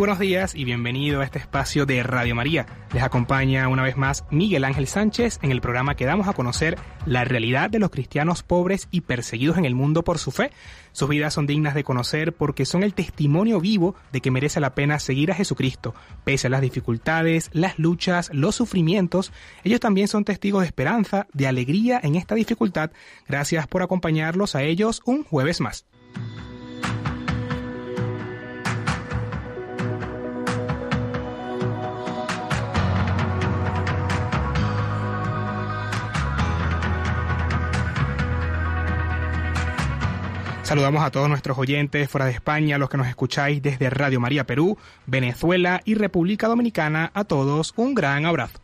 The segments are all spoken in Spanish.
Buenos días y bienvenido a este espacio de Radio María. Les acompaña una vez más Miguel Ángel Sánchez en el programa que damos a conocer la realidad de los cristianos pobres y perseguidos en el mundo por su fe. Sus vidas son dignas de conocer porque son el testimonio vivo de que merece la pena seguir a Jesucristo. Pese a las dificultades, las luchas, los sufrimientos, ellos también son testigos de esperanza, de alegría en esta dificultad. Gracias por acompañarlos a ellos un jueves más. Saludamos a todos nuestros oyentes fuera de España, los que nos escucháis desde Radio María Perú, Venezuela y República Dominicana. A todos un gran abrazo.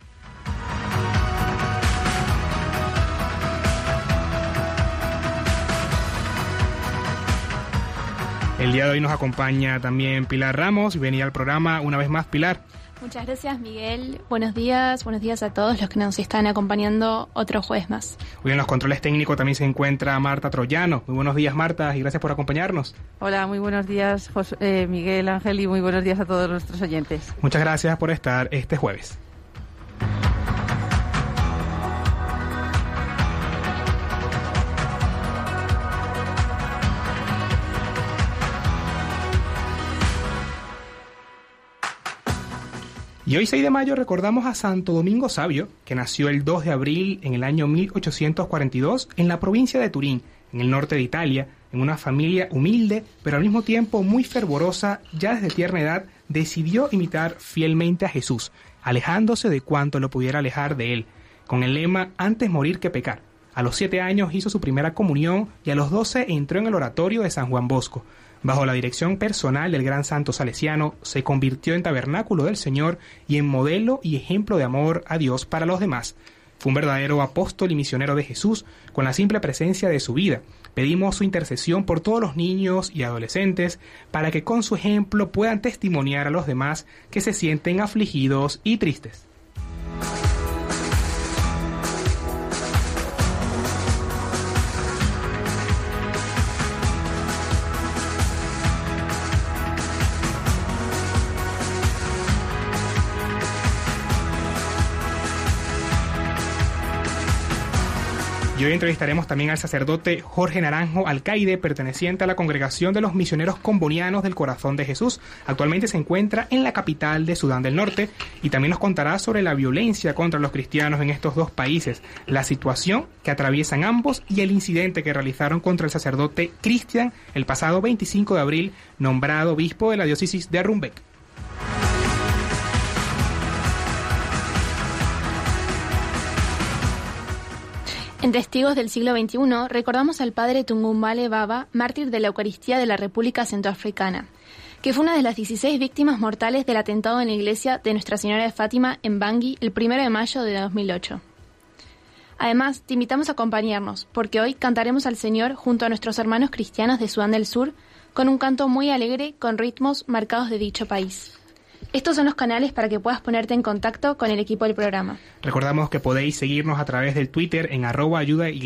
El día de hoy nos acompaña también Pilar Ramos y venía al programa una vez más Pilar. Muchas gracias, Miguel. Buenos días, buenos días a todos los que nos están acompañando otro jueves más. Hoy en los controles técnicos también se encuentra Marta Troyano. Muy buenos días, Marta, y gracias por acompañarnos. Hola, muy buenos días, eh, Miguel Ángel, y muy buenos días a todos nuestros oyentes. Muchas gracias por estar este jueves. Y hoy 6 de mayo recordamos a Santo Domingo Sabio, que nació el 2 de abril en el año 1842 en la provincia de Turín, en el norte de Italia, en una familia humilde, pero al mismo tiempo muy fervorosa, ya desde tierna edad decidió imitar fielmente a Jesús, alejándose de cuanto lo pudiera alejar de él, con el lema antes morir que pecar. A los siete años hizo su primera comunión y a los doce entró en el oratorio de San Juan Bosco. Bajo la dirección personal del gran santo salesiano, se convirtió en tabernáculo del Señor y en modelo y ejemplo de amor a Dios para los demás. Fue un verdadero apóstol y misionero de Jesús con la simple presencia de su vida. Pedimos su intercesión por todos los niños y adolescentes para que con su ejemplo puedan testimoniar a los demás que se sienten afligidos y tristes. Hoy entrevistaremos también al sacerdote Jorge Naranjo Alcaide, perteneciente a la Congregación de los Misioneros Combonianos del Corazón de Jesús. Actualmente se encuentra en la capital de Sudán del Norte y también nos contará sobre la violencia contra los cristianos en estos dos países, la situación que atraviesan ambos y el incidente que realizaron contra el sacerdote Cristian el pasado 25 de abril, nombrado obispo de la diócesis de Rumbek. En Testigos del siglo XXI recordamos al padre Tungumbale Baba, mártir de la Eucaristía de la República Centroafricana, que fue una de las 16 víctimas mortales del atentado en la iglesia de Nuestra Señora de Fátima en Bangui el 1 de mayo de 2008. Además, te invitamos a acompañarnos, porque hoy cantaremos al Señor junto a nuestros hermanos cristianos de Sudán del Sur, con un canto muy alegre con ritmos marcados de dicho país. Estos son los canales para que puedas ponerte en contacto con el equipo del programa. Recordamos que podéis seguirnos a través del Twitter en arroba ayuda y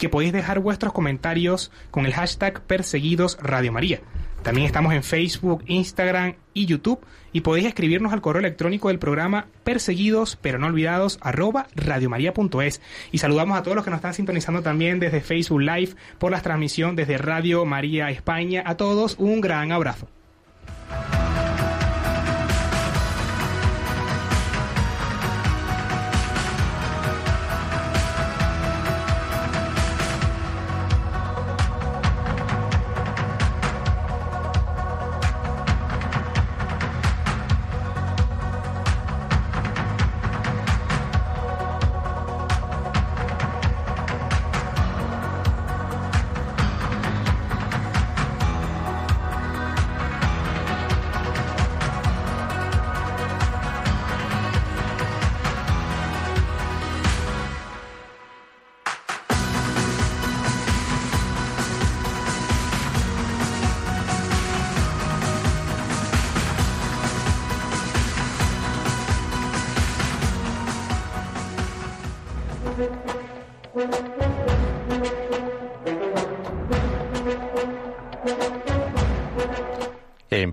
que podéis dejar vuestros comentarios con el hashtag perseguidos Radio María. También estamos en Facebook, Instagram y YouTube y podéis escribirnos al correo electrónico del programa perseguidos pero no olvidados arroba radiomaria.es y saludamos a todos los que nos están sintonizando también desde Facebook Live por la transmisión desde Radio María España. A todos un gran abrazo.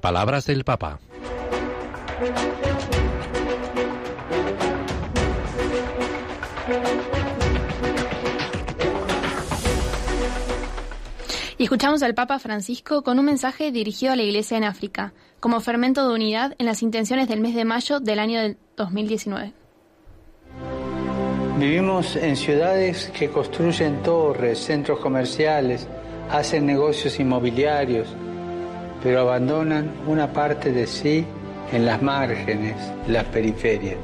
Palabras del Papa. Y escuchamos al Papa Francisco con un mensaje dirigido a la Iglesia en África, como fermento de unidad en las intenciones del mes de mayo del año 2019. Vivimos en ciudades que construyen torres, centros comerciales, hacen negocios inmobiliarios, pero abandonan una parte de sí en las márgenes, las periferias.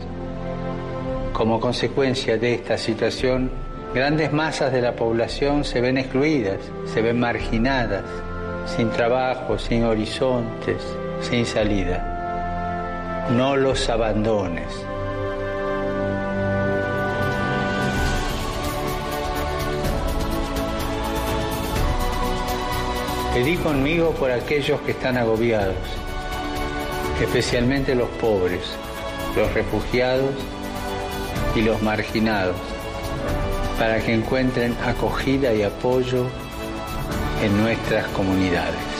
Como consecuencia de esta situación, grandes masas de la población se ven excluidas, se ven marginadas, sin trabajo, sin horizontes, sin salida. No los abandones. Pedí conmigo por aquellos que están agobiados, especialmente los pobres, los refugiados y los marginados, para que encuentren acogida y apoyo en nuestras comunidades.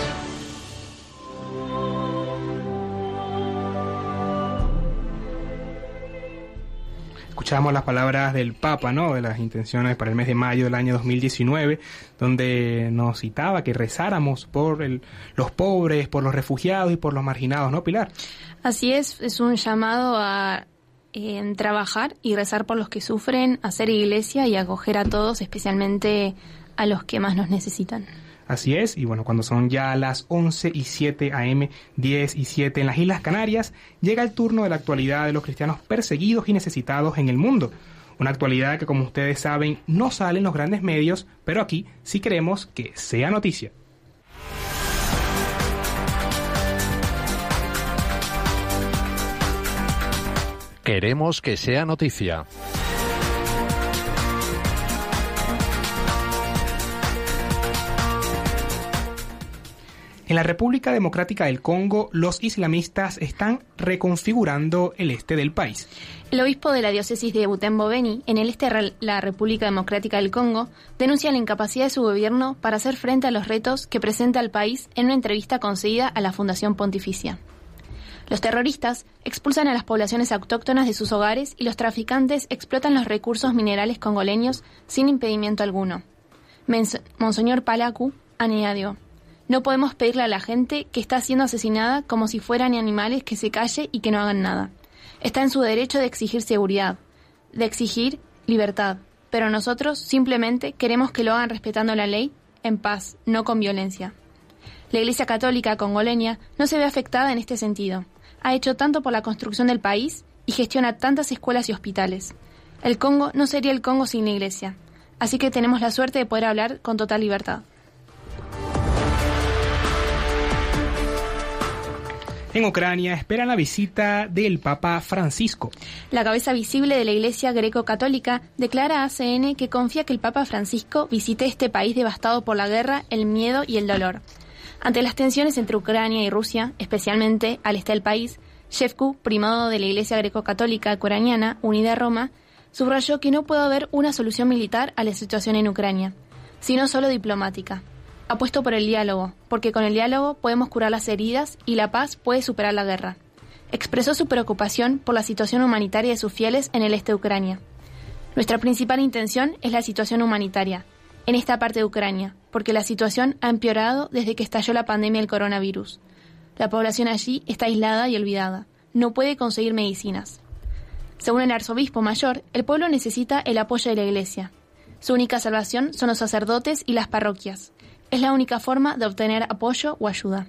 Escuchamos las palabras del Papa, ¿no? De las intenciones para el mes de mayo del año 2019, donde nos citaba que rezáramos por el, los pobres, por los refugiados y por los marginados, ¿no, Pilar? Así es, es un llamado a trabajar y rezar por los que sufren, hacer iglesia y acoger a todos, especialmente a los que más nos necesitan. Así es, y bueno, cuando son ya las 11 y 7 am, 10 y 7 en las Islas Canarias, llega el turno de la actualidad de los cristianos perseguidos y necesitados en el mundo. Una actualidad que, como ustedes saben, no sale en los grandes medios, pero aquí sí queremos que sea noticia. Queremos que sea noticia. En la República Democrática del Congo, los islamistas están reconfigurando el este del país. El obispo de la diócesis de Butembo Beni, en el este de la República Democrática del Congo, denuncia la incapacidad de su gobierno para hacer frente a los retos que presenta el país en una entrevista concedida a la Fundación Pontificia. Los terroristas expulsan a las poblaciones autóctonas de sus hogares y los traficantes explotan los recursos minerales congoleños sin impedimento alguno. Monseñor Palacu añadió, no podemos pedirle a la gente que está siendo asesinada como si fueran animales que se calle y que no hagan nada. Está en su derecho de exigir seguridad, de exigir libertad, pero nosotros simplemente queremos que lo hagan respetando la ley, en paz, no con violencia. La Iglesia Católica congoleña no se ve afectada en este sentido. Ha hecho tanto por la construcción del país y gestiona tantas escuelas y hospitales. El Congo no sería el Congo sin la Iglesia, así que tenemos la suerte de poder hablar con total libertad. En Ucrania esperan la visita del Papa Francisco. La cabeza visible de la Iglesia greco-católica declara a ACN que confía que el Papa Francisco visite este país devastado por la guerra, el miedo y el dolor. Ante las tensiones entre Ucrania y Rusia, especialmente al este del país, Shevku, primado de la Iglesia greco-católica ucraniana unida a Roma, subrayó que no puede haber una solución militar a la situación en Ucrania, sino solo diplomática apuesto por el diálogo, porque con el diálogo podemos curar las heridas y la paz puede superar la guerra. Expresó su preocupación por la situación humanitaria de sus fieles en el este de Ucrania. Nuestra principal intención es la situación humanitaria, en esta parte de Ucrania, porque la situación ha empeorado desde que estalló la pandemia del coronavirus. La población allí está aislada y olvidada, no puede conseguir medicinas. Según el arzobispo mayor, el pueblo necesita el apoyo de la Iglesia. Su única salvación son los sacerdotes y las parroquias. Es la única forma de obtener apoyo o ayuda.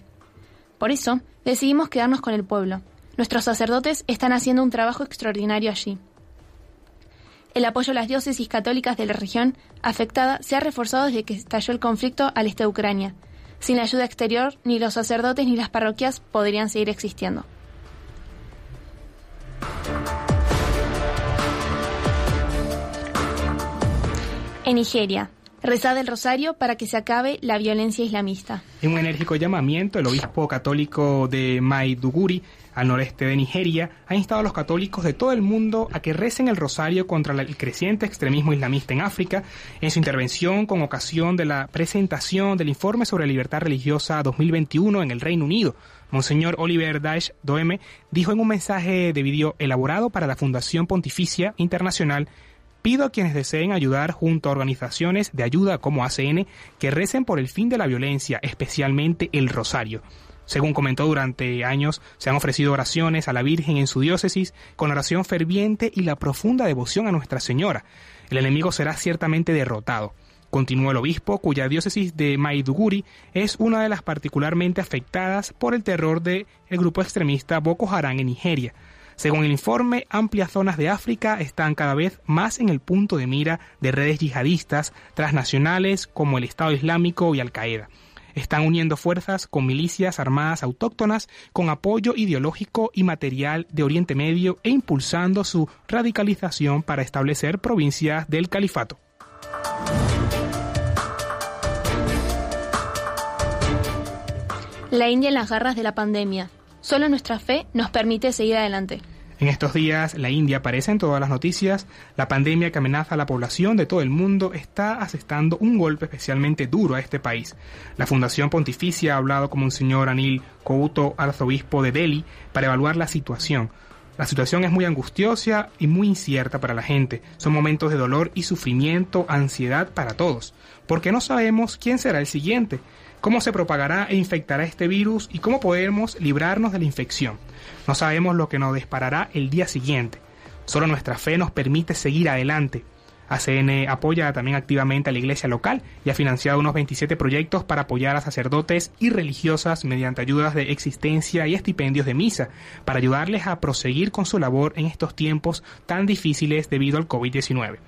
Por eso, decidimos quedarnos con el pueblo. Nuestros sacerdotes están haciendo un trabajo extraordinario allí. El apoyo a las diócesis católicas de la región afectada se ha reforzado desde que estalló el conflicto al este de Ucrania. Sin la ayuda exterior, ni los sacerdotes ni las parroquias podrían seguir existiendo. En Nigeria, Rezad el rosario para que se acabe la violencia islamista. En un enérgico llamamiento, el obispo católico de Maiduguri, al noreste de Nigeria, ha instado a los católicos de todo el mundo a que recen el rosario contra el creciente extremismo islamista en África. En su intervención con ocasión de la presentación del informe sobre libertad religiosa 2021 en el Reino Unido, Monseñor Oliver Daesh Doeme dijo en un mensaje de vídeo elaborado para la Fundación Pontificia Internacional Pido a quienes deseen ayudar junto a organizaciones de ayuda como ACN que recen por el fin de la violencia, especialmente el rosario. Según comentó durante años, se han ofrecido oraciones a la Virgen en su diócesis con oración ferviente y la profunda devoción a Nuestra Señora. El enemigo será ciertamente derrotado. Continuó el obispo, cuya diócesis de Maiduguri es una de las particularmente afectadas por el terror del grupo extremista Boko Haram en Nigeria. Según el informe, amplias zonas de África están cada vez más en el punto de mira de redes yihadistas transnacionales como el Estado Islámico y Al-Qaeda. Están uniendo fuerzas con milicias armadas autóctonas con apoyo ideológico y material de Oriente Medio e impulsando su radicalización para establecer provincias del califato. La India en las garras de la pandemia. Solo nuestra fe nos permite seguir adelante. En estos días, la India aparece en todas las noticias. La pandemia que amenaza a la población de todo el mundo está asestando un golpe especialmente duro a este país. La Fundación Pontificia ha hablado con señor Anil Couto, arzobispo de Delhi, para evaluar la situación. La situación es muy angustiosa y muy incierta para la gente. Son momentos de dolor y sufrimiento, ansiedad para todos, porque no sabemos quién será el siguiente cómo se propagará e infectará este virus y cómo podemos librarnos de la infección. No sabemos lo que nos disparará el día siguiente. Solo nuestra fe nos permite seguir adelante. ACN apoya también activamente a la iglesia local y ha financiado unos 27 proyectos para apoyar a sacerdotes y religiosas mediante ayudas de existencia y estipendios de misa, para ayudarles a proseguir con su labor en estos tiempos tan difíciles debido al COVID-19.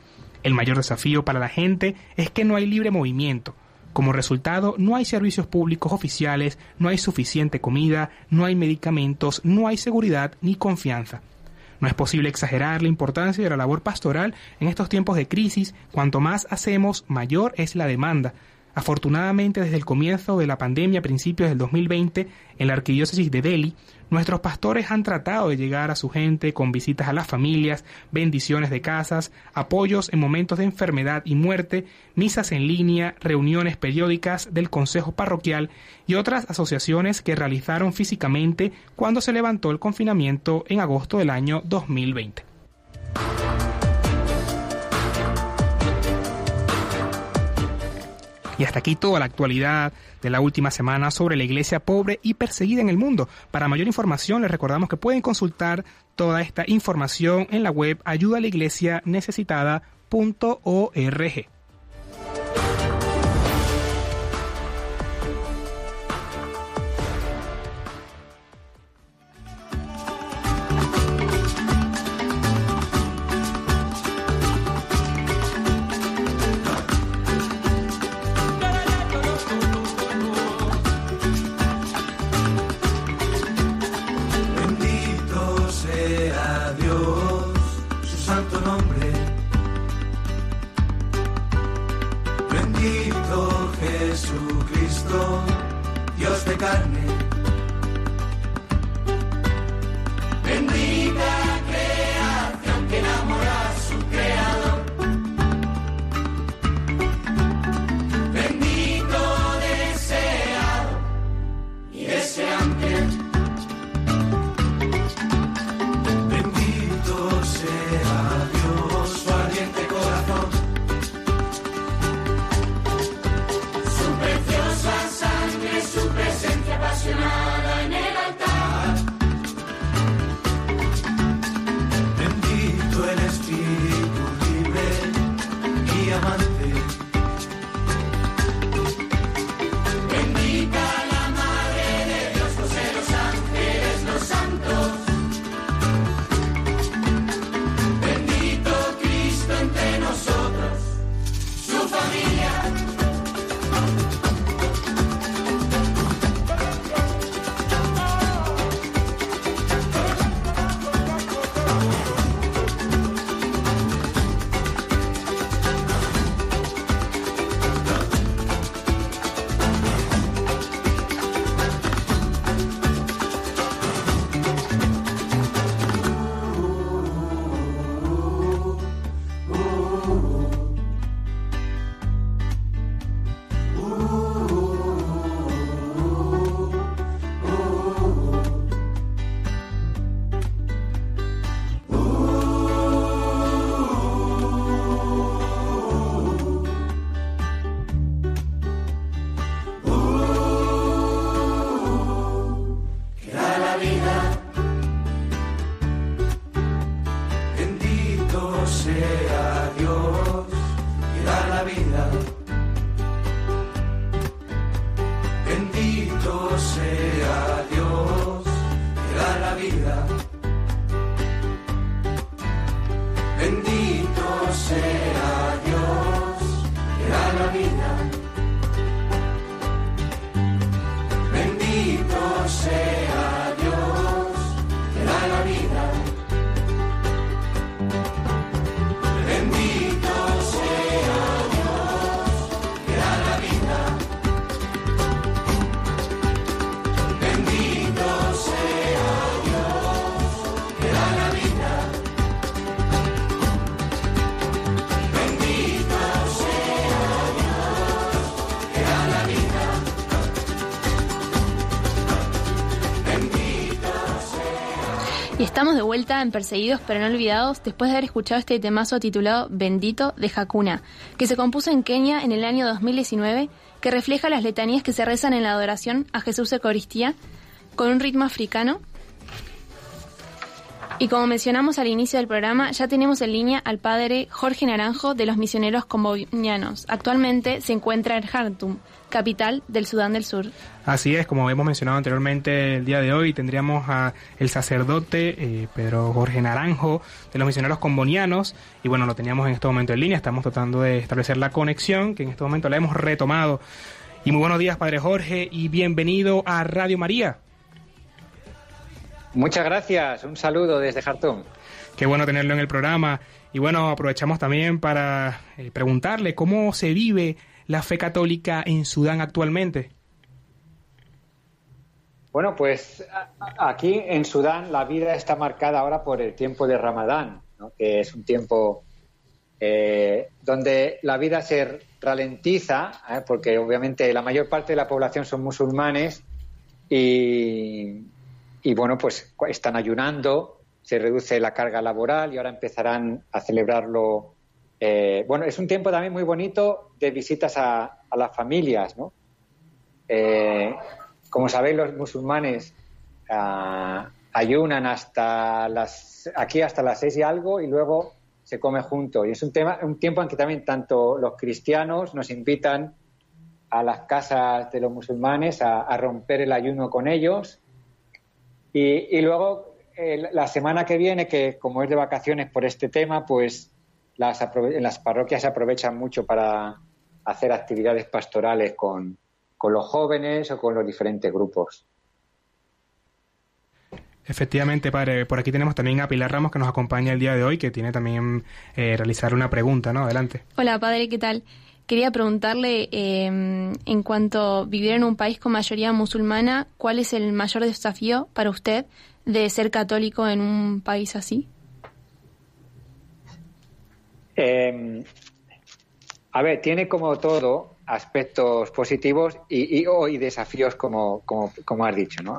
El mayor desafío para la gente es que no hay libre movimiento, como resultado, no hay servicios públicos oficiales, no hay suficiente comida, no hay medicamentos, no hay seguridad ni confianza. No es posible exagerar la importancia de la labor pastoral en estos tiempos de crisis. Cuanto más hacemos, mayor es la demanda. Afortunadamente, desde el comienzo de la pandemia a principios del 2020, en la arquidiócesis de Delhi, nuestros pastores han tratado de llegar a su gente con visitas a las familias, bendiciones de casas, apoyos en momentos de enfermedad y muerte, misas en línea, reuniones periódicas del Consejo Parroquial y otras asociaciones que realizaron físicamente cuando se levantó el confinamiento en agosto del año 2020. Y hasta aquí toda la actualidad de la última semana sobre la iglesia pobre y perseguida en el mundo. Para mayor información les recordamos que pueden consultar toda esta información en la web ayudalaiglesianecesitada.org. Y Bendito Jesucristo, Dios de carne vuelta en Perseguidos pero no olvidados después de haber escuchado este temazo titulado Bendito de Hakuna, que se compuso en Kenia en el año 2019, que refleja las letanías que se rezan en la adoración a Jesús Eucaristía con un ritmo africano. Y como mencionamos al inicio del programa, ya tenemos en línea al padre Jorge Naranjo de los misioneros combonianos. Actualmente se encuentra en Khartoum, capital del Sudán del Sur. Así es, como hemos mencionado anteriormente, el día de hoy tendríamos a el sacerdote eh, Pedro Jorge Naranjo de los misioneros combonianos y bueno, lo teníamos en este momento en línea, estamos tratando de establecer la conexión que en este momento la hemos retomado. Y muy buenos días, Padre Jorge, y bienvenido a Radio María. Muchas gracias, un saludo desde Jartum. Qué bueno tenerlo en el programa. Y bueno, aprovechamos también para eh, preguntarle cómo se vive la fe católica en Sudán actualmente? Bueno, pues aquí en Sudán la vida está marcada ahora por el tiempo de Ramadán, que es un tiempo eh, donde la vida se ralentiza, ¿eh? porque obviamente la mayor parte de la población son musulmanes y, y, bueno, pues están ayunando, se reduce la carga laboral y ahora empezarán a celebrarlo eh, bueno, es un tiempo también muy bonito de visitas a, las familias, ¿no? Eh, como sabéis, los musulmanes ah, ayunan hasta las, aquí hasta las seis y algo y luego se come junto. Y es un, tema, un tiempo en que también tanto los cristianos nos invitan a las casas de los musulmanes a, romper el ayuno con ellos. Y, luego, eh, la semana que viene, que como es de vacaciones por este tema, pues las, las parroquias se aprovechan mucho para hacer actividades pastorales con, los jóvenes o con los diferentes grupos. Efectivamente, padre. Por aquí tenemos también a Pilar Ramos que nos acompaña el día de hoy, que tiene también eh, realizar una pregunta, ¿no? Adelante. Hola, padre, ¿qué tal? Quería preguntarle, em, en cuanto a vivir en un país con mayoría musulmana, ¿cuál es el mayor desafío para usted de ser católico en un país así? Eh, a ver, tiene como todo aspectos positivos y, desafíos, como, como, has dicho, ¿no?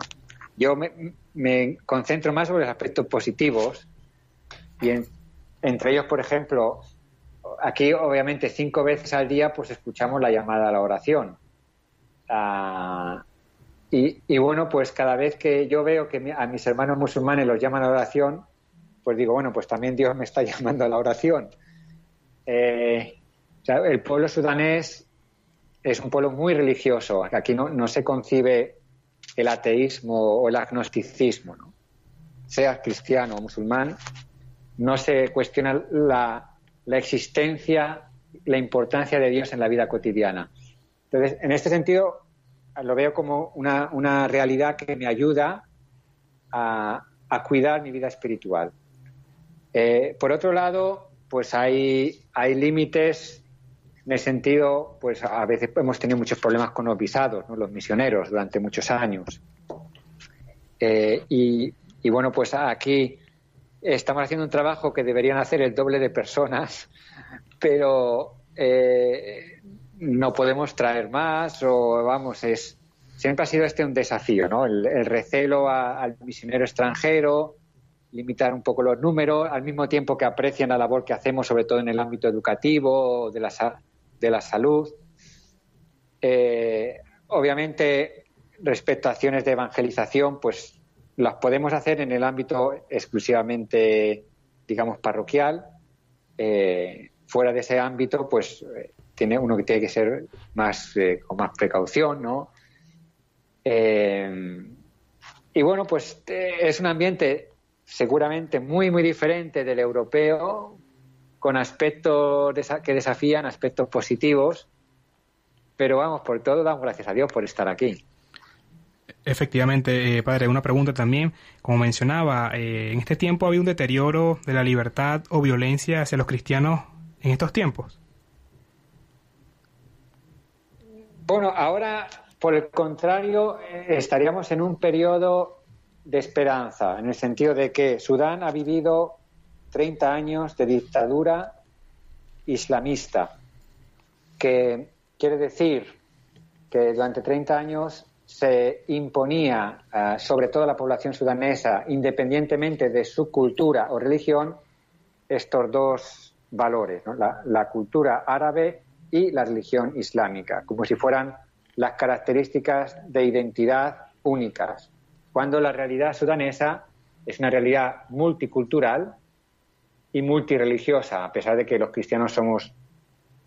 Yo me, concentro más sobre los aspectos positivos y entre ellos, por ejemplo, aquí obviamente cinco veces al día pues escuchamos la llamada a la oración. Ah, y, bueno, pues cada vez que yo veo que a mis hermanos musulmanes los llaman a la oración, pues digo, bueno, pues también Dios me está llamando a la oración. Eh, el pueblo sudanés es un pueblo muy religioso. Aquí no, se concibe el ateísmo o el agnosticismo. ¿no? Seas cristiano o musulmán, no se cuestiona la, existencia, la importancia de Dios en la vida cotidiana. Entonces, en este sentido, lo veo como una, realidad que me ayuda a, cuidar mi vida espiritual. Eh, por otro lado, pues hay, hay límites en el sentido, pues a veces hemos tenido muchos problemas con los visados, los misioneros, durante muchos años. Eh, y, bueno, pues aquí estamos haciendo un trabajo que deberían hacer el doble de personas, pero eh, no podemos traer más o vamos, es siempre ha sido este un desafío, ¿no? El, recelo al misionero extranjero, limitar un poco los números, al mismo tiempo que aprecian la labor que hacemos, sobre todo en el ámbito educativo, de la, de la salud. Eh, obviamente, respecto a acciones de evangelización, pues las podemos hacer en el ámbito exclusivamente, digamos, parroquial. Eh, fuera de ese ámbito, pues eh, tiene uno que tiene que ser más con más precaución, ¿no? y bueno, pues es un ambiente seguramente muy, muy diferente del europeo, con aspectos que desafían, aspectos positivos, pero vamos, por todo damos gracias a Dios por estar aquí. Efectivamente, eh, padre, una pregunta también. Como mencionaba, eh, ¿en este tiempo había un deterioro de la libertad o violencia hacia los cristianos en estos tiempos? Bueno, ahora, por el contrario, eh, estaríamos en un periodo de esperanza, en el sentido de que Sudán ha vivido 30 años de dictadura islamista, que quiere decir que durante 30 años se imponía eh, sobre toda la población sudanesa, independientemente de su cultura o religión, estos dos valores, la, la, cultura árabe y la religión islámica, como si fueran las características de identidad únicas, cuando la realidad sudanesa es una realidad multicultural y multireligiosa, a pesar de que los cristianos somos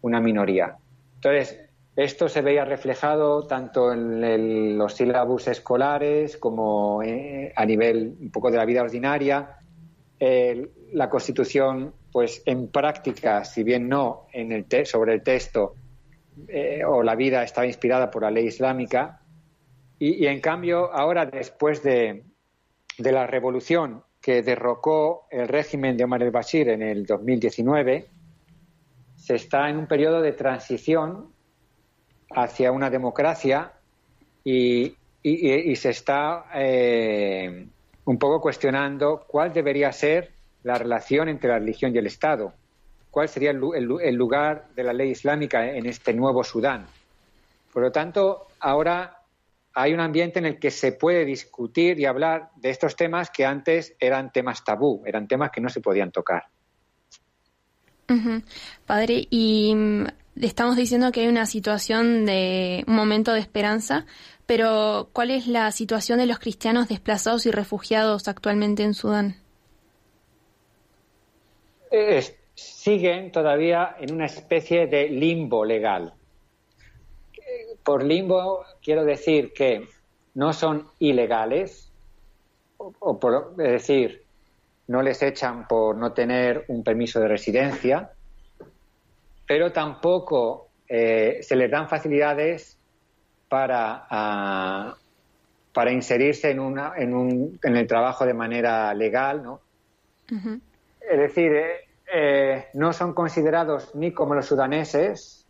una minoría. Entonces, esto se veía reflejado tanto en los sílabus escolares como eh, a nivel un poco de la vida ordinaria. la Constitución, pues en práctica, si bien no en el sobre el texto eh, o la vida estaba inspirada por la ley islámica, y, en cambio ahora después de, de la revolución que derrocó el régimen de Omar el-Bashir en el 2019, se está en un periodo de transición hacia una democracia y, se está eh, un poco cuestionando cuál debería ser la relación entre la religión y el Estado, cuál sería el, lugar de la ley islámica en este nuevo Sudán. Por lo tanto, ahora hay un ambiente en el que se puede discutir y hablar de estos temas que antes eran temas tabú, eran temas que no se podían tocar. Padre, y estamos diciendo que hay una situación de un momento de esperanza, pero ¿cuál es la situación de los cristianos desplazados y refugiados actualmente en Sudán? siguen todavía en una especie de limbo legal. Por limbo quiero decir que no son ilegales, o, por, es decir, no les echan por no tener un permiso de residencia, pero tampoco eh, se les dan facilidades para, ah, para inserirse en, una, en, un, en el trabajo de manera legal, ¿no? Es decir, eh, eh, no son considerados ni como los sudaneses,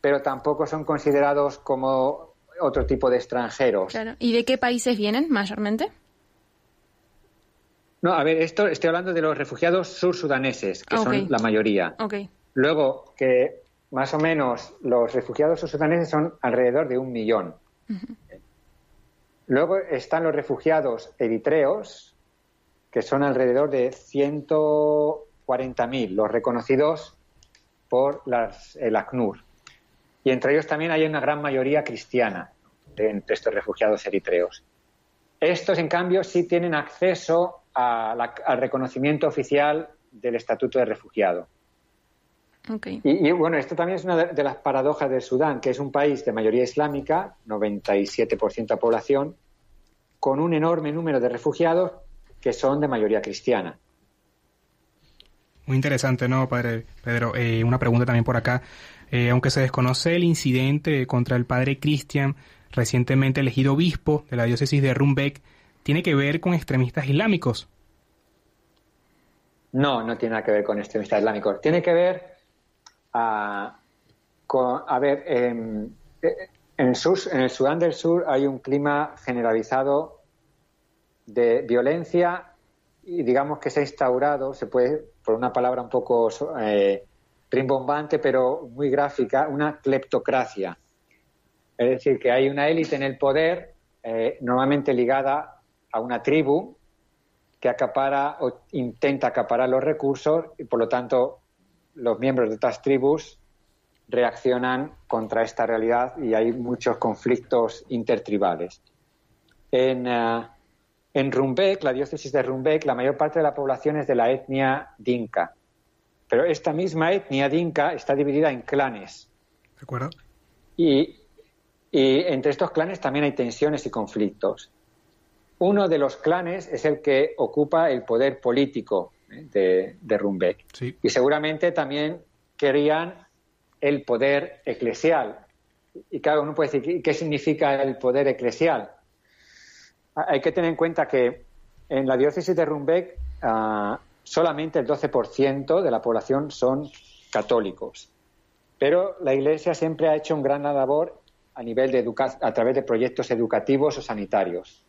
pero tampoco son considerados como otro tipo de extranjeros. ¿Y de qué países vienen mayormente? No, a ver, esto estoy hablando de los refugiados sur-sudaneses, que son la mayoría. Okay. Luego, que más o menos los refugiados sudaneses son alrededor de un millón. Luego están los refugiados eritreos, que son alrededor de 140.000, los reconocidos por las, el ACNUR. Y entre ellos también hay una gran mayoría cristiana entre estos refugiados eritreos. Estos, en cambio, sí tienen acceso al reconocimiento oficial del Estatuto de Refugiado. Y, bueno, esto también es una de, las paradojas de Sudán, que es un país de mayoría islámica, 97% de población, con un enorme número de refugiados que son de mayoría cristiana. Muy interesante, ¿no, padre Pedro? Eh, una pregunta también por acá. Eh, aunque se desconoce el incidente contra el padre Cristian, recientemente elegido obispo de la diócesis de Rumbek, ¿tiene que ver con extremistas islámicos? No, no tiene nada que ver con extremistas islámicos. Tiene que ver a, a ver, en, el Sudán del Sur hay un clima generalizado de violencia y digamos que se ha instaurado, se puede, por una palabra un poco eh, rimbombante, pero muy gráfica, una cleptocracia. Es decir, que hay una élite en el poder, eh, normalmente ligada a una tribu, que acapara o intenta acaparar los recursos y, por lo tanto, los miembros de estas tribus reaccionan contra esta realidad y hay muchos conflictos intertribales. En, uh, en Rumbek, la diócesis de Rumbek, la mayor parte de la población es de la etnia dinka. Pero esta misma etnia dinka está dividida en clanes. ¿De acuerdo? Y, y entre estos clanes también hay tensiones y conflictos. Uno de los clanes es el que ocupa el poder político de, de Rumbek. Y seguramente también querían el poder eclesial. Y claro, uno puede decir, ¿qué significa el poder eclesial? Hay que tener en cuenta que en la diócesis de Rumbek ah, solamente el 12% de la población son católicos. Pero la Iglesia siempre ha hecho un gran labor a nivel de a través de proyectos educativos o sanitarios.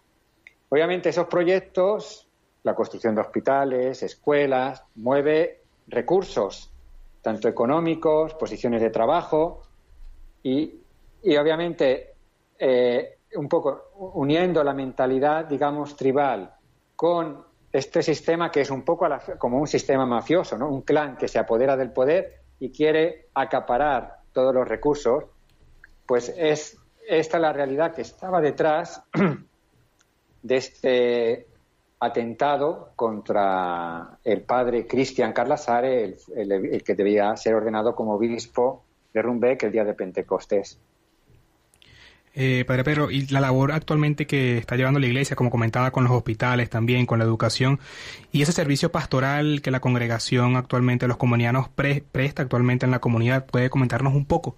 Obviamente esos proyectos la construcción de hospitales, escuelas, mueve recursos, tanto económicos, posiciones de trabajo y, obviamente eh, un poco uniendo la mentalidad, digamos, tribal con este sistema que es un poco como un sistema mafioso, ¿no? Un clan que se apodera del poder y quiere acaparar todos los recursos, pues es esta la realidad que estaba detrás de este atentado contra el padre Cristian Carlasare, el, que debía ser ordenado como obispo de Rumbeck el día de Pentecostés. Eh, padre Pedro, y la labor actualmente que está llevando la iglesia, como comentaba, con los hospitales también, con la educación, y ese servicio pastoral que la congregación actualmente, los comunianos presta actualmente en la comunidad, ¿puede comentarnos un poco?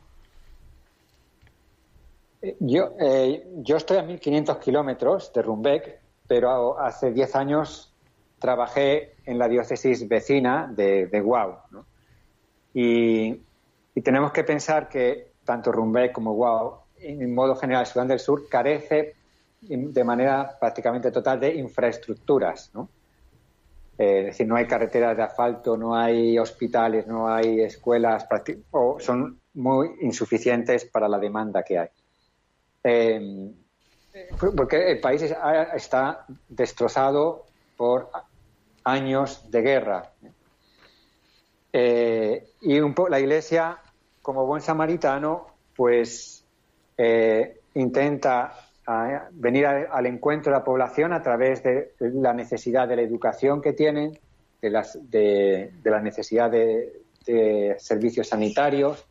Yo, eh, yo estoy a 1.500 kilómetros de Rumbeck, pero hace 10 años trabajé en la diócesis vecina de, de Guau. Y, tenemos que pensar que tanto Rumbeck como Guau, en modo general, Sudán del Sur, carece de manera prácticamente total de infraestructuras. Eh, es decir, no hay carreteras de asfalto, no hay hospitales, no hay escuelas, o son muy insuficientes para la demanda que hay. Eh, porque el país está destrozado por años de guerra. Eh, y un la Iglesia, como buen samaritano, pues eh, intenta ah, venir al encuentro de la población a través de la necesidad de la educación que tienen, de, las, de, la necesidad de, servicios sanitarios,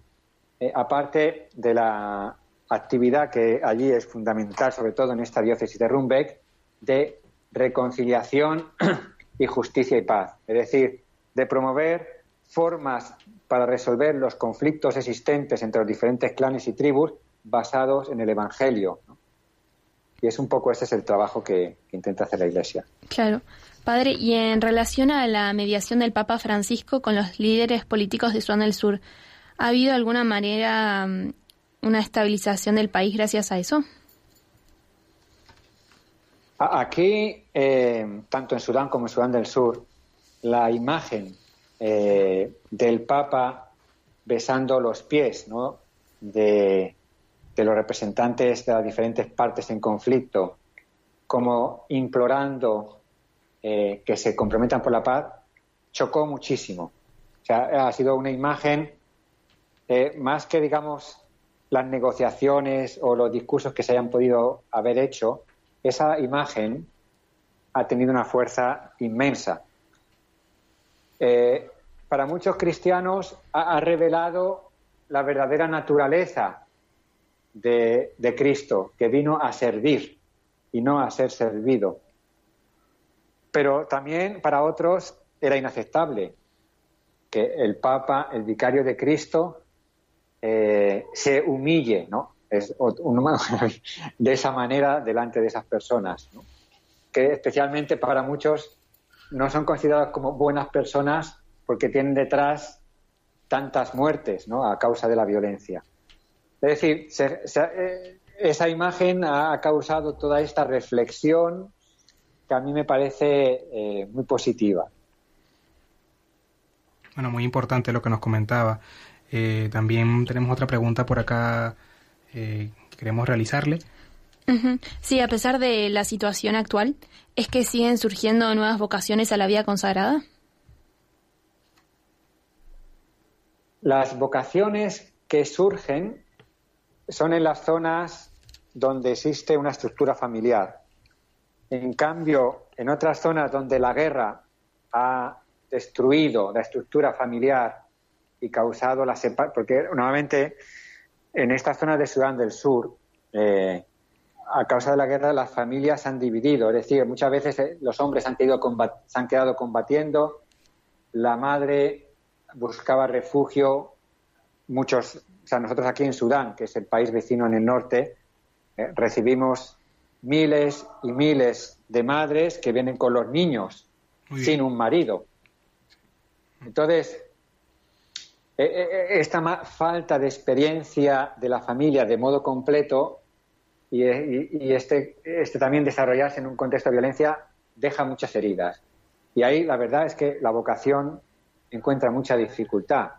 eh, aparte de la actividad que allí es fundamental, sobre todo en esta diócesis de Rumbeck, de reconciliación y justicia y paz. Es decir, de promover formas para resolver los conflictos existentes entre los diferentes clanes y tribus basados en el Evangelio. Y es un poco ese es el trabajo que, intenta hacer la Iglesia. Claro. Padre, y en relación a la mediación del Papa Francisco con los líderes políticos de Sudán del Sur, ¿ha habido alguna manera mm, una estabilización del país gracias a eso? Aquí, eh, tanto en Sudán como en Sudán del Sur, la imagen eh, del Papa besando los pies de, los representantes de las diferentes partes en conflicto, como implorando eh, que se comprometan por la paz, chocó muchísimo. Ha sido una imagen más que, digamos, las negociaciones o los discursos que se hayan podido haber hecho, esa imagen ha tenido una fuerza inmensa. Eh, para muchos cristianos ha, revelado la verdadera naturaleza de, de, Cristo, que vino a servir y no a ser servido. Pero también para otros era inaceptable que el Papa, el vicario de Cristo, eh, se humille, ¿no? Es de esa manera delante de esas personas, que especialmente para muchos no son consideradas como buenas personas porque tienen detrás tantas muertes, ¿no? A causa de la violencia. Es decir, eh, esa imagen ha causado toda esta reflexión que a mí me parece eh, muy positiva. Bueno, muy importante lo que nos comentaba. Eh, también tenemos otra pregunta por acá eh, que queremos realizarle. Sí, a pesar de la situación actual, ¿es que siguen surgiendo nuevas vocaciones a la vida consagrada? Las vocaciones que surgen son en las zonas donde existe una estructura familiar. En cambio, en otras zonas donde la guerra ha destruido la estructura familiar y causado la separación, porque nuevamente en esta zona de Sudán del Sur, eh, a causa de la guerra, las familias se han dividido. Es decir, muchas veces eh, los hombres han, se han quedado combatiendo, la madre buscaba refugio, muchos, o sea, nosotros aquí en Sudán, que es el país vecino en el norte, eh, recibimos miles y miles de madres que vienen con los niños sin un marido. Entonces, esta falta de experiencia de la familia de modo completo y, este, este, también desarrollarse en un contexto de violencia deja muchas heridas. Y ahí la verdad es que la vocación encuentra mucha dificultad.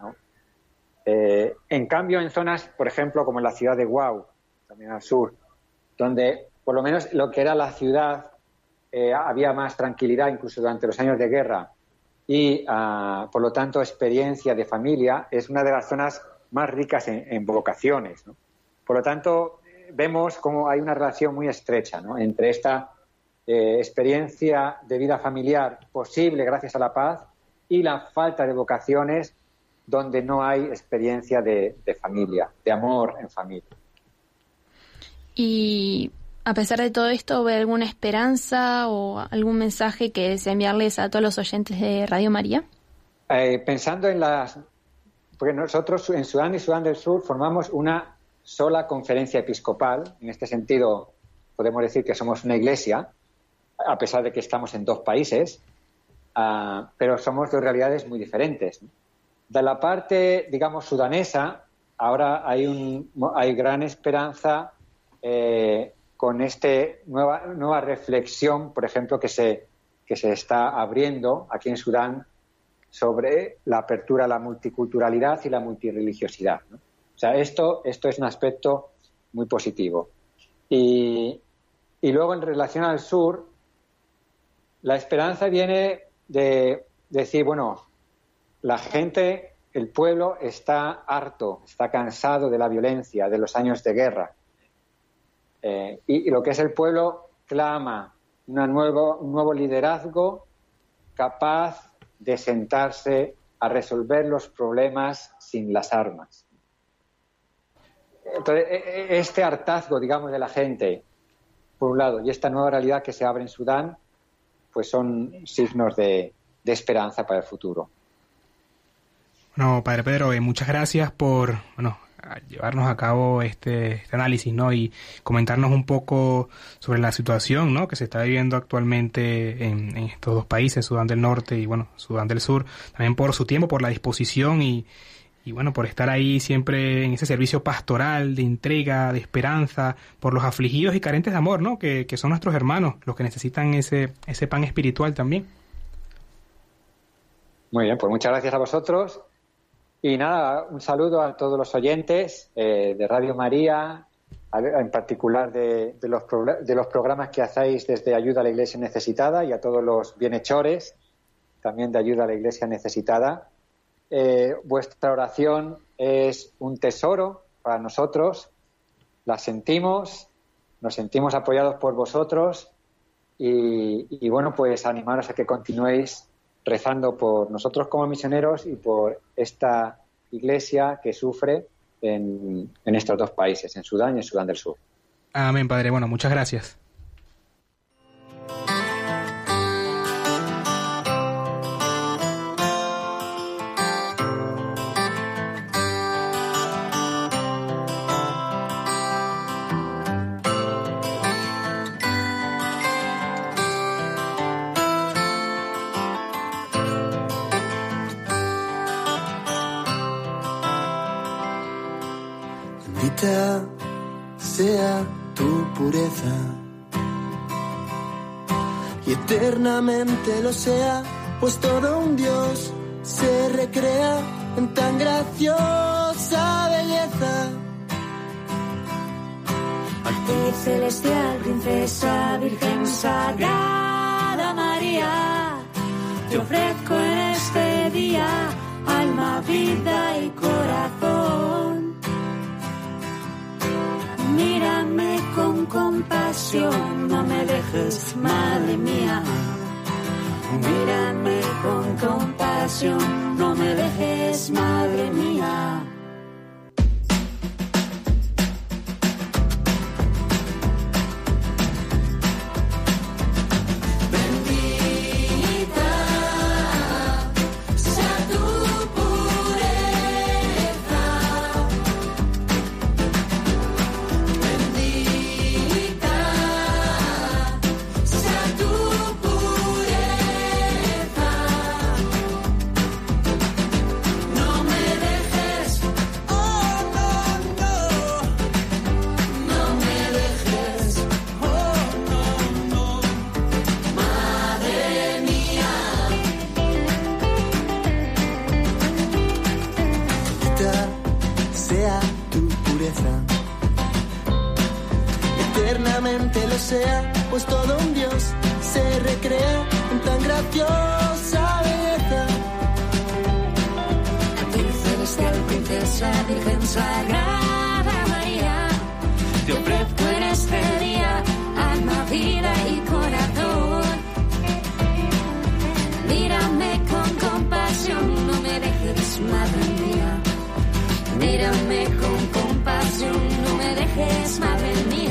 en cambio, en zonas, por ejemplo, como en la ciudad de Guau, también al sur, donde por lo menos lo que era la ciudad eh, había más tranquilidad incluso durante los años de guerra y ah, por lo tanto experiencia de familia es una de las zonas más ricas en, vocaciones. Por lo tanto, vemos cómo hay una relación muy estrecha entre esta eh, experiencia de vida familiar posible gracias a la paz y la falta de vocaciones donde no hay experiencia de, familia, de amor en familia. Y a pesar de todo esto, ¿ve alguna esperanza o algún mensaje que desea enviarles a todos los oyentes de Radio María? Eh, pensando en las... Porque nosotros en Sudán y Sudán del Sur formamos una sola conferencia episcopal. En este sentido, podemos decir que somos una iglesia, a pesar de que estamos en dos países, ah, pero somos dos realidades muy diferentes. De la parte, digamos, sudanesa, ahora hay, un, hay gran esperanza eh, con esta nueva, nueva reflexión, por ejemplo, que se, que se está abriendo aquí en Sudán sobre la apertura a la multiculturalidad y la multireligiosidad. O sea, esto, esto es un aspecto muy positivo. Y, y luego, en relación al sur, la esperanza viene de decir, bueno, la gente, el pueblo está harto, está cansado de la violencia, de los años de guerra. Eh, y, lo que es el pueblo clama una nuevo, un nuevo liderazgo capaz de sentarse a resolver los problemas sin las armas. Entonces, e, e, este hartazgo, digamos, de la gente, por un lado, y esta nueva realidad que se abre en Sudán, pues son signos de, de esperanza para el futuro. Bueno, Padre Pedro, eh, muchas gracias por bueno, llevarnos a cabo este, este, análisis ¿no? y comentarnos un poco sobre la situación ¿no? que se está viviendo actualmente en, estos dos países, Sudán del Norte y bueno, Sudán del Sur, también por su tiempo, por la disposición y, y bueno, por estar ahí siempre en ese servicio pastoral de entrega, de esperanza, por los afligidos y carentes de amor, ¿no? Que, que son nuestros hermanos, los que necesitan ese, ese pan espiritual también. Muy bien, pues muchas gracias a vosotros. Y nada, un saludo a todos los oyentes eh, de Radio María, en particular de, los de los programas que hacéis desde Ayuda a la Iglesia Necesitada y a todos los bienhechores también de Ayuda a la Iglesia Necesitada. Eh, vuestra oración es un tesoro para nosotros, la sentimos, nos sentimos apoyados por vosotros y, y bueno, pues animaros a que continuéis rezando por nosotros como misioneros y por esta iglesia que sufre en, estos dos países, en Sudán y en Sudán del Sur. Amén, Padre. Bueno, muchas gracias. Sea tu pureza y eternamente lo sea, pues todo un Dios se recrea en tan graciosa belleza. Arte celestial, princesa, virgen sagrada María, te ofrezco en este día alma, vida y corazón mírame con compasión, no me dejes, madre mía. Mírame con compasión, no me dejes, madre mía. Sagrada María, te ofrezco en este día alma, vida y corazón. Mírame con compasión, no me dejes, madre mía. Mírame con compasión, no me dejes, madre mía.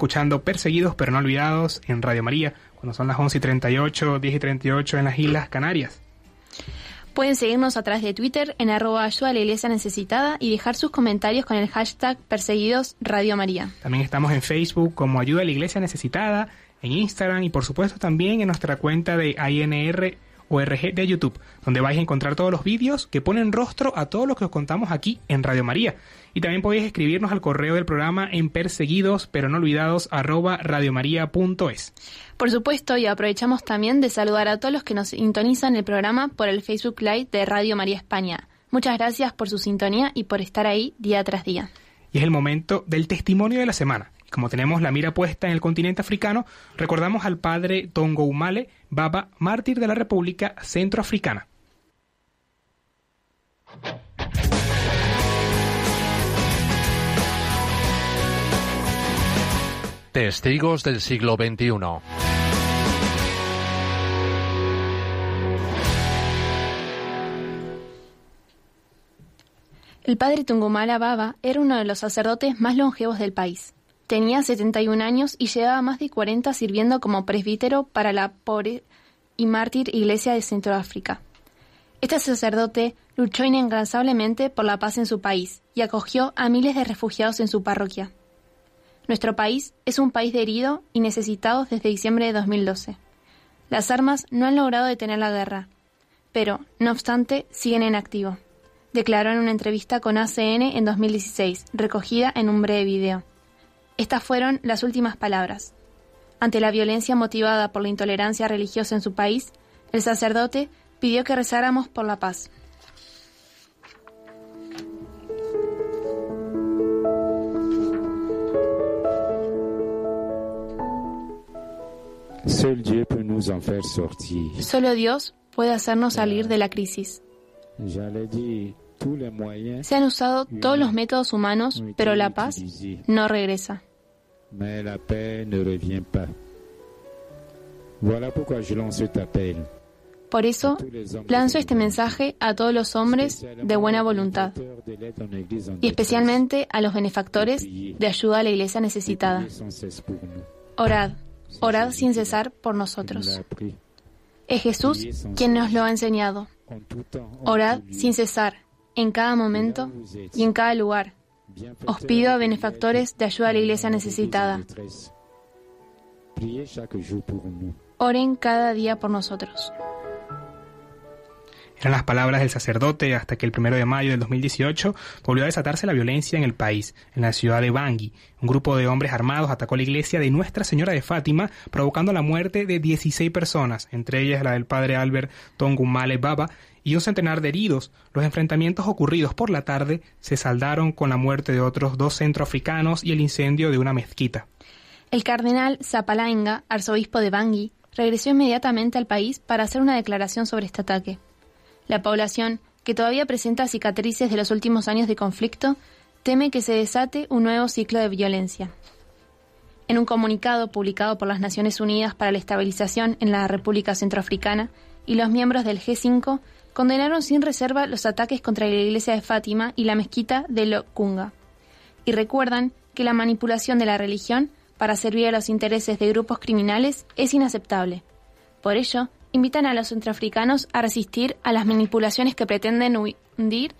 Escuchando Perseguidos pero no olvidados en Radio María, cuando son las 11 y 38, 10 y 38 en las Islas Canarias. Pueden seguirnos a través de Twitter en arroba ayuda a la iglesia necesitada y dejar sus comentarios con el hashtag perseguidos Radio María. También estamos en Facebook como Ayuda a la Iglesia Necesitada, en Instagram y por supuesto también en nuestra cuenta de INR ORG de YouTube, donde vais a encontrar todos los vídeos que ponen rostro a todo lo que os contamos aquí en Radio María. Y también podéis escribirnos al correo del programa en perseguidos pero no olvidados arroba radiomaria.es. Por supuesto, y aprovechamos también de saludar a todos los que nos sintonizan el programa por el Facebook Live de Radio María España. Muchas gracias por su sintonía y por estar ahí día tras día. Y es el momento del testimonio de la semana. Como tenemos la mira puesta en el continente africano, recordamos al padre Tongo Umale Baba, mártir de la República Centroafricana. Testigos del siglo XXI. El padre Tungumala Baba era uno de los sacerdotes más longevos del país. Tenía 71 años y llevaba más de 40 sirviendo como presbítero para la pobre y mártir Iglesia de Centroáfrica. Este sacerdote luchó incansablemente por la paz en su país y acogió a miles de refugiados en su parroquia. Nuestro país es un país de herido y necesitados desde diciembre de 2012. Las armas no han logrado detener la guerra, pero, no obstante, siguen en activo, declaró en una entrevista con ACN en 2016, recogida en un breve video. Estas fueron las últimas palabras. Ante la violencia motivada por la intolerancia religiosa en su país, el sacerdote pidió que rezáramos por la paz. Solo Dios puede hacernos salir de la crisis. Se han usado todos los métodos humanos, pero la paz no regresa. Por eso, lanzo este mensaje a todos los hombres de buena voluntad y especialmente a los benefactores de ayuda a la iglesia necesitada. Orad, orad sin cesar por nosotros. Es Jesús quien nos lo ha enseñado. Orad sin cesar, en cada momento y en cada lugar. Os pido a benefactores de ayuda a la iglesia necesitada. Oren cada día por nosotros. Eran las palabras del sacerdote hasta que el primero de mayo del 2018 volvió a desatarse la violencia en el país, en la ciudad de Bangui. Un grupo de hombres armados atacó la iglesia de Nuestra Señora de Fátima, provocando la muerte de 16 personas, entre ellas la del padre Albert Tongumale Baba, y un centenar de heridos. Los enfrentamientos ocurridos por la tarde se saldaron con la muerte de otros dos centroafricanos y el incendio de una mezquita. El cardenal Zapalainga, arzobispo de Bangui, regresó inmediatamente al país para hacer una declaración sobre este ataque. La población, que todavía presenta cicatrices de los últimos años de conflicto, teme que se desate un nuevo ciclo de violencia. En un comunicado publicado por las Naciones Unidas para la Estabilización en la República Centroafricana y los miembros del G5 condenaron sin reserva los ataques contra la iglesia de Fátima y la mezquita de Lokunga. Y recuerdan que la manipulación de la religión para servir a los intereses de grupos criminales es inaceptable. Por ello, invitan a los centroafricanos a resistir a las manipulaciones que pretenden hundir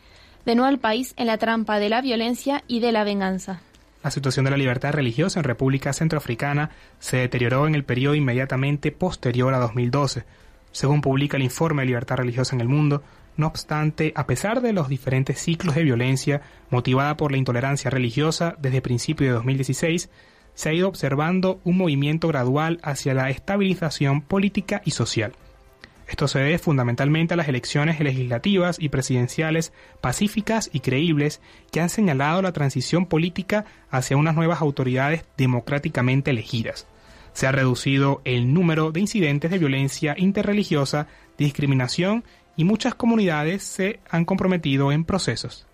de nuevo al país en la trampa de la violencia y de la venganza. La situación de la libertad religiosa en República Centroafricana se deterioró en el periodo inmediatamente posterior a 2012, según publica el informe de libertad religiosa en el mundo. No obstante, a pesar de los diferentes ciclos de violencia motivada por la intolerancia religiosa desde principios de 2016, se ha ido observando un movimiento gradual hacia la estabilización política y social. Esto se debe fundamentalmente a las elecciones legislativas y presidenciales pacíficas y creíbles que han señalado la transición política hacia unas nuevas autoridades democráticamente elegidas. Se ha reducido el número de incidentes de violencia interreligiosa, discriminación y muchas comunidades se han comprometido en procesos.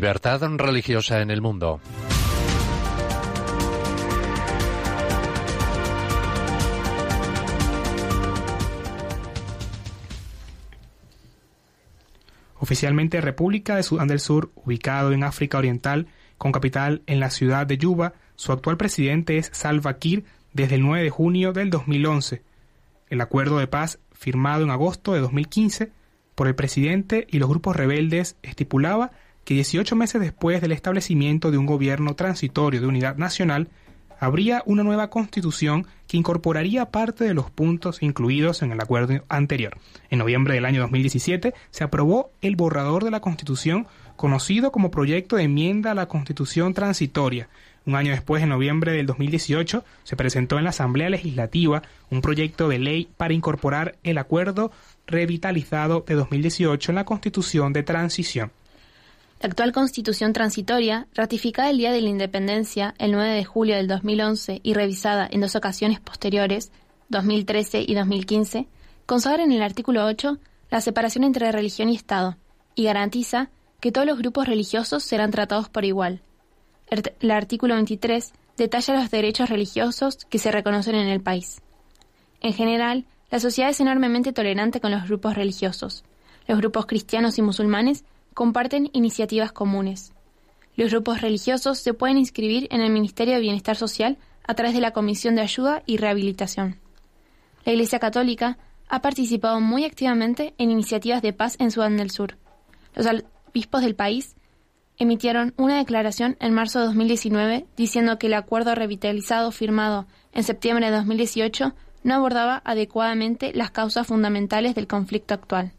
Libertad religiosa en el mundo. Oficialmente República de Sudán del Sur, ubicado en África Oriental, con capital en la ciudad de Yuba, su actual presidente es Salva Kiir desde el 9 de junio del 2011. El acuerdo de paz firmado en agosto de 2015 por el presidente y los grupos rebeldes estipulaba que 18 meses después del establecimiento de un gobierno transitorio de unidad nacional, habría una nueva constitución que incorporaría parte de los puntos incluidos en el acuerdo anterior. En noviembre del año 2017 se aprobó el borrador de la constitución conocido como proyecto de enmienda a la constitución transitoria. Un año después, en noviembre del 2018, se presentó en la Asamblea Legislativa un proyecto de ley para incorporar el acuerdo revitalizado de 2018 en la constitución de transición. La actual constitución transitoria, ratificada el día de la independencia, el 9 de julio del 2011 y revisada en dos ocasiones posteriores, 2013 y 2015, consagra en el artículo 8 la separación entre religión y Estado y garantiza que todos los grupos religiosos serán tratados por igual. El artículo 23 detalla los derechos religiosos que se reconocen en el país. En general, la sociedad es enormemente tolerante con los grupos religiosos. Los grupos cristianos y musulmanes comparten iniciativas comunes. Los grupos religiosos se pueden inscribir en el Ministerio de Bienestar Social a través de la Comisión de Ayuda y Rehabilitación. La Iglesia Católica ha participado muy activamente en iniciativas de paz en Sudán del Sur. Los obispos del país emitieron una declaración en marzo de 2019 diciendo que el acuerdo revitalizado firmado en septiembre de 2018 no abordaba adecuadamente las causas fundamentales del conflicto actual.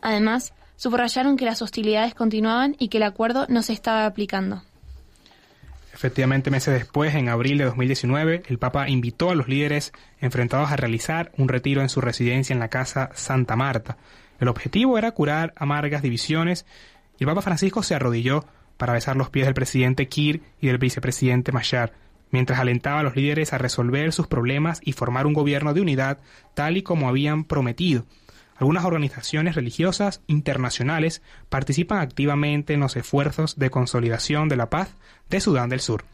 Además, subrayaron que las hostilidades continuaban y que el acuerdo no se estaba aplicando. Efectivamente, meses después, en abril de 2019, el Papa invitó a los líderes enfrentados a realizar un retiro en su residencia en la Casa Santa Marta. El objetivo era curar amargas divisiones y el Papa Francisco se arrodilló para besar los pies del presidente Kir y del vicepresidente Machar, mientras alentaba a los líderes a resolver sus problemas y formar un gobierno de unidad tal y como habían prometido. Algunas organizaciones religiosas internacionales participan activamente en los esfuerzos de consolidación de la paz de Sudán del Sur.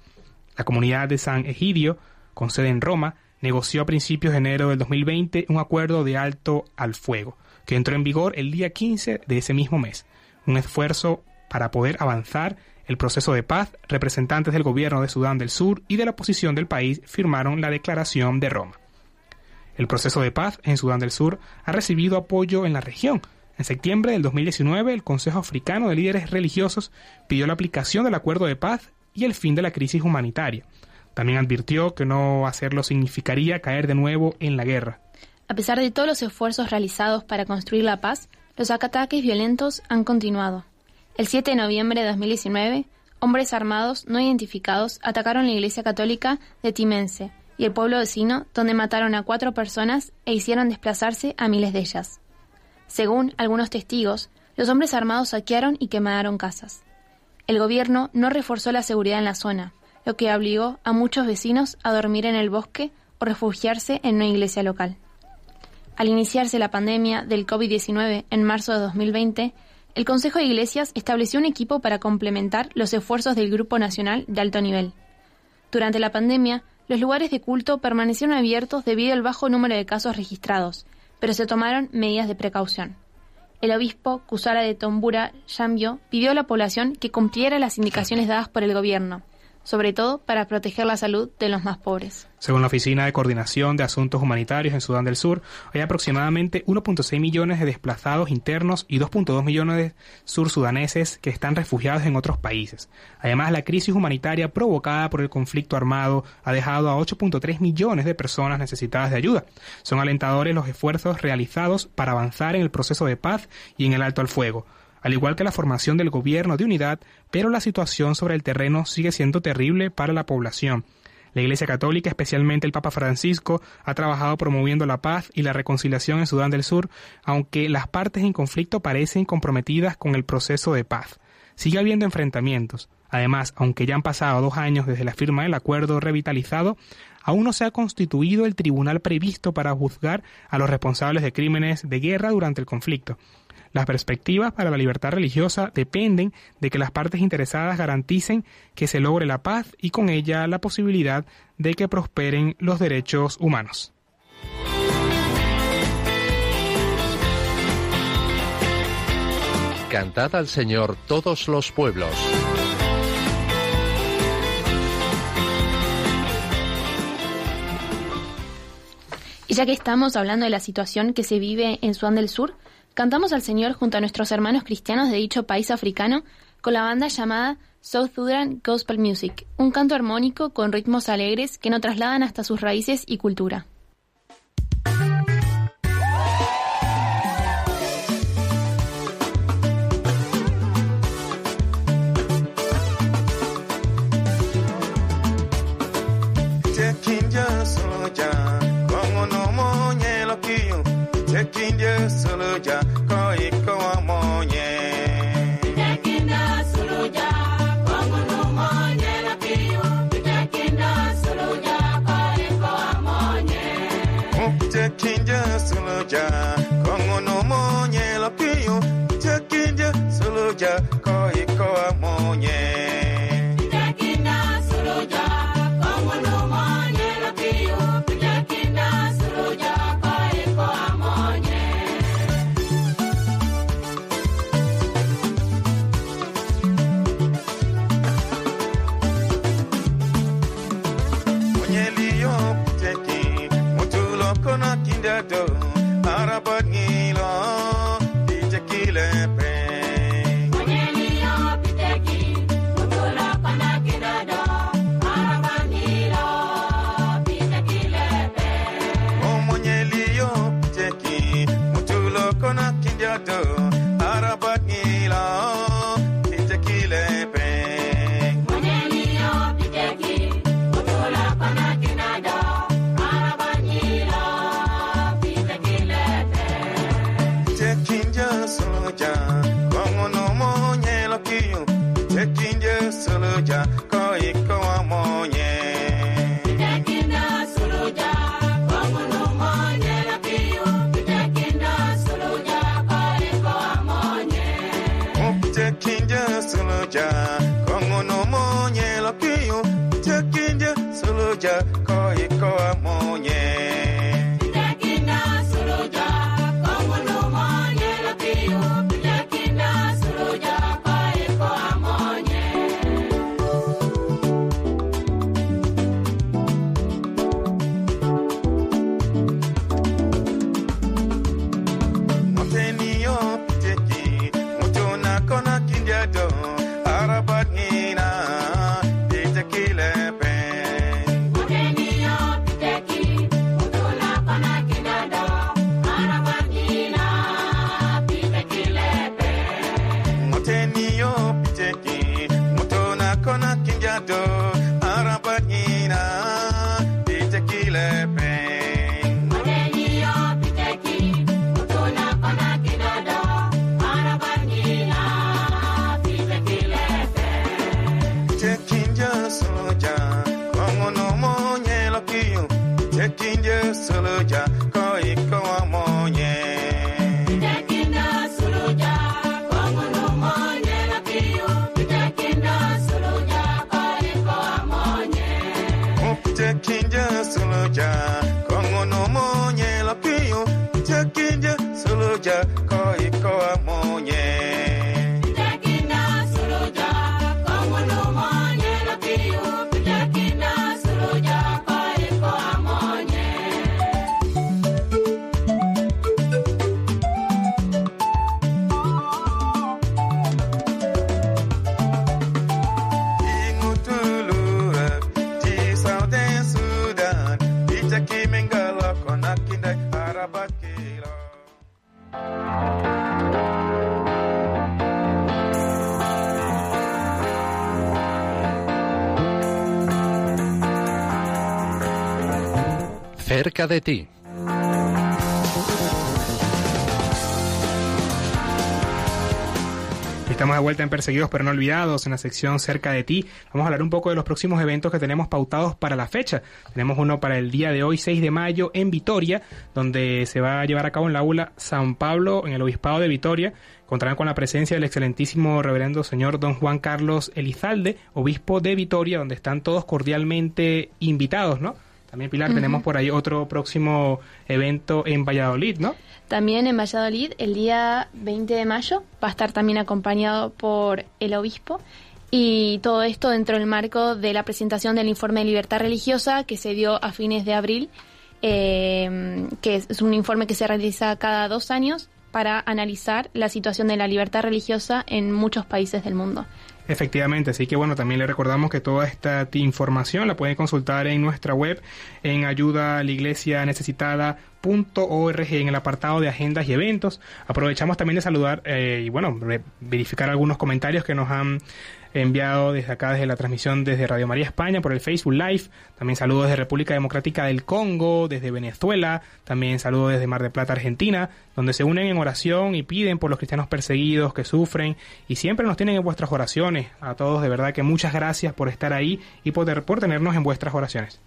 La comunidad de San Egidio, con sede en Roma, negoció a principios de enero del 2020 un acuerdo de alto al fuego, que entró en vigor el día 15 de ese mismo mes. Un esfuerzo para poder avanzar el proceso de paz, representantes del gobierno de Sudán del Sur y de la oposición del país firmaron la Declaración de Roma. El proceso de paz en Sudán del Sur ha recibido apoyo en la región. En septiembre del 2019, el Consejo Africano de Líderes Religiosos pidió la aplicación del acuerdo de paz y el fin de la crisis humanitaria. También advirtió que no hacerlo significaría caer de nuevo en la guerra. A pesar de todos los esfuerzos realizados para construir la paz, los ataques violentos han continuado. El 7 de noviembre de 2019, hombres armados no identificados atacaron la iglesia católica de Timense, y el pueblo vecino, donde mataron a cuatro personas e hicieron desplazarse a miles de ellas. Según algunos testigos, los hombres armados saquearon y quemaron casas. El gobierno no reforzó la seguridad en la zona, lo que obligó a muchos vecinos a dormir en el bosque o refugiarse en una iglesia local. Al iniciarse la pandemia del COVID-19 en marzo de 2020, el Consejo de Iglesias estableció un equipo para complementar los esfuerzos del Grupo Nacional de Alto Nivel. Durante la pandemia, los lugares de culto permanecieron abiertos debido al bajo número de casos registrados, pero se tomaron medidas de precaución. el obispo Kusara de Tombura, Yambio, pidió a la población que cumpliera las indicaciones dadas por el gobierno, sobre todo para proteger la salud de los más pobres. Según la Oficina de Coordinación de Asuntos Humanitarios en Sudán del Sur, hay aproximadamente 1.6 millones de desplazados internos y 2.2 millones de sursudaneses que están refugiados en otros países. Además, la crisis humanitaria provocada por el conflicto armado ha dejado a 8.3 millones de personas necesitadas de ayuda. Son alentadores los esfuerzos realizados para avanzar en el proceso de paz y en el alto al fuego al igual que la formación del gobierno de unidad, pero la situación sobre el terreno sigue siendo terrible para la población. La Iglesia Católica, especialmente el Papa Francisco, ha trabajado promoviendo la paz y la reconciliación en Sudán del Sur, aunque las partes en conflicto parecen comprometidas con el proceso de paz. Sigue habiendo enfrentamientos. Además, aunque ya han pasado dos años desde la firma del acuerdo revitalizado, aún no se ha constituido el tribunal previsto para juzgar a los responsables de crímenes de guerra durante el conflicto. Las perspectivas para la libertad religiosa dependen de que las partes interesadas garanticen que se logre la paz y con ella la posibilidad de que prosperen los derechos humanos. Cantad al Señor todos los pueblos. Y ya que estamos hablando de la situación que se vive en Sudán del Sur, cantamos al Señor junto a nuestros hermanos cristianos de dicho país africano con la banda llamada South Sudan Gospel Music, un canto armónico con ritmos alegres que nos trasladan hasta sus raíces y cultura. Saluja. De ti. Estamos de vuelta en Perseguidos pero no olvidados, en la sección Cerca de ti. Vamos a hablar un poco de los próximos eventos que tenemos pautados para la fecha. Tenemos uno para el día de hoy, 6 de mayo, en Vitoria, donde se va a llevar a cabo en la aula San Pablo, en el Obispado de Vitoria. Contarán con la presencia del excelentísimo reverendo señor don Juan Carlos Elizalde, obispo de Vitoria, donde están todos cordialmente invitados, ¿no? También, Pilar, tenemos por ahí otro próximo evento en Valladolid, ¿no? También en Valladolid, el día 20 de mayo, va a estar también acompañado por el obispo. Y todo esto dentro del marco de la presentación del informe de libertad religiosa que se dio a fines de abril, eh, que es un informe que se realiza cada dos años para analizar la situación de la libertad religiosa en muchos países del mundo. Efectivamente, así que bueno, también le recordamos que toda esta información la pueden consultar en nuestra web en ayuda a la necesitada.org en el apartado de agendas y eventos. Aprovechamos también de saludar eh, y bueno, verificar algunos comentarios que nos han enviado desde acá, desde la transmisión desde Radio María España por el Facebook Live. También saludos desde República Democrática del Congo, desde Venezuela. También saludos desde Mar de Plata, Argentina, donde se unen en oración y piden por los cristianos perseguidos que sufren y siempre nos tienen en vuestras oraciones. A todos, de verdad que muchas gracias por estar ahí y por, por tenernos en vuestras oraciones.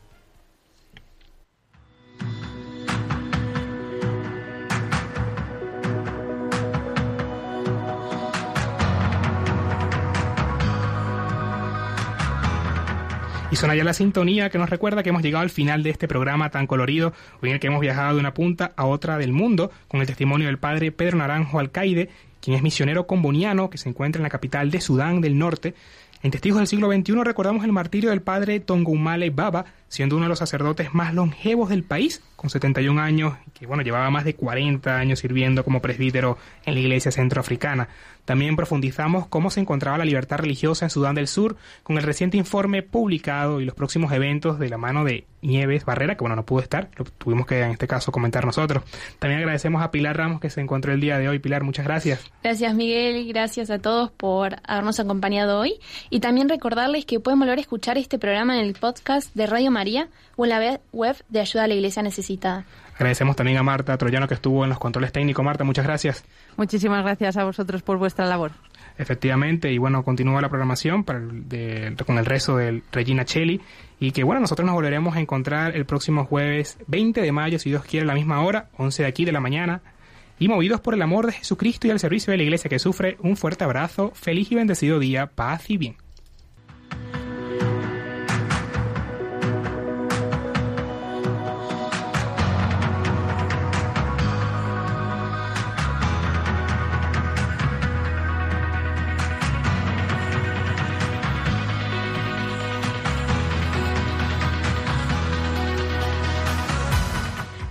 Y suena ya la sintonía que nos recuerda que hemos llegado al final de este programa tan colorido, hoy en el que hemos viajado de una punta a otra del mundo, con el testimonio del padre Pedro Naranjo Alcaide, quien es misionero comboniano que se encuentra en la capital de Sudán del Norte. En Testigos del siglo XXI recordamos el martirio del padre Tongumale Baba, siendo uno de los sacerdotes más longevos del país, con 71 años, que bueno, llevaba más de 40 años sirviendo como presbítero en la iglesia centroafricana. También profundizamos cómo se encontraba la libertad religiosa en Sudán del Sur con el reciente informe publicado y los próximos eventos de la mano de Nieves Barrera, que bueno, no pudo estar, lo tuvimos que en este caso comentar nosotros. También agradecemos a Pilar Ramos que se encontró el día de hoy. Pilar, muchas gracias. Gracias Miguel gracias a todos por habernos acompañado hoy. Y también recordarles que pueden volver a escuchar este programa en el podcast de Radio María o en la web de Ayuda a la Iglesia Necesitada. Agradecemos también a Marta Troyano que estuvo en los controles técnicos. Marta, muchas gracias. Muchísimas gracias a vosotros por vuestra labor. Efectivamente, y bueno, continúa la programación para con el rezo del Regina Cheli. Y que bueno, nosotros nos volveremos a encontrar el próximo jueves 20 de mayo, si Dios quiere, a la misma hora, 11 de aquí de la mañana. Y movidos por el amor de Jesucristo y al servicio de la iglesia que sufre, un fuerte abrazo, feliz y bendecido día, paz y bien.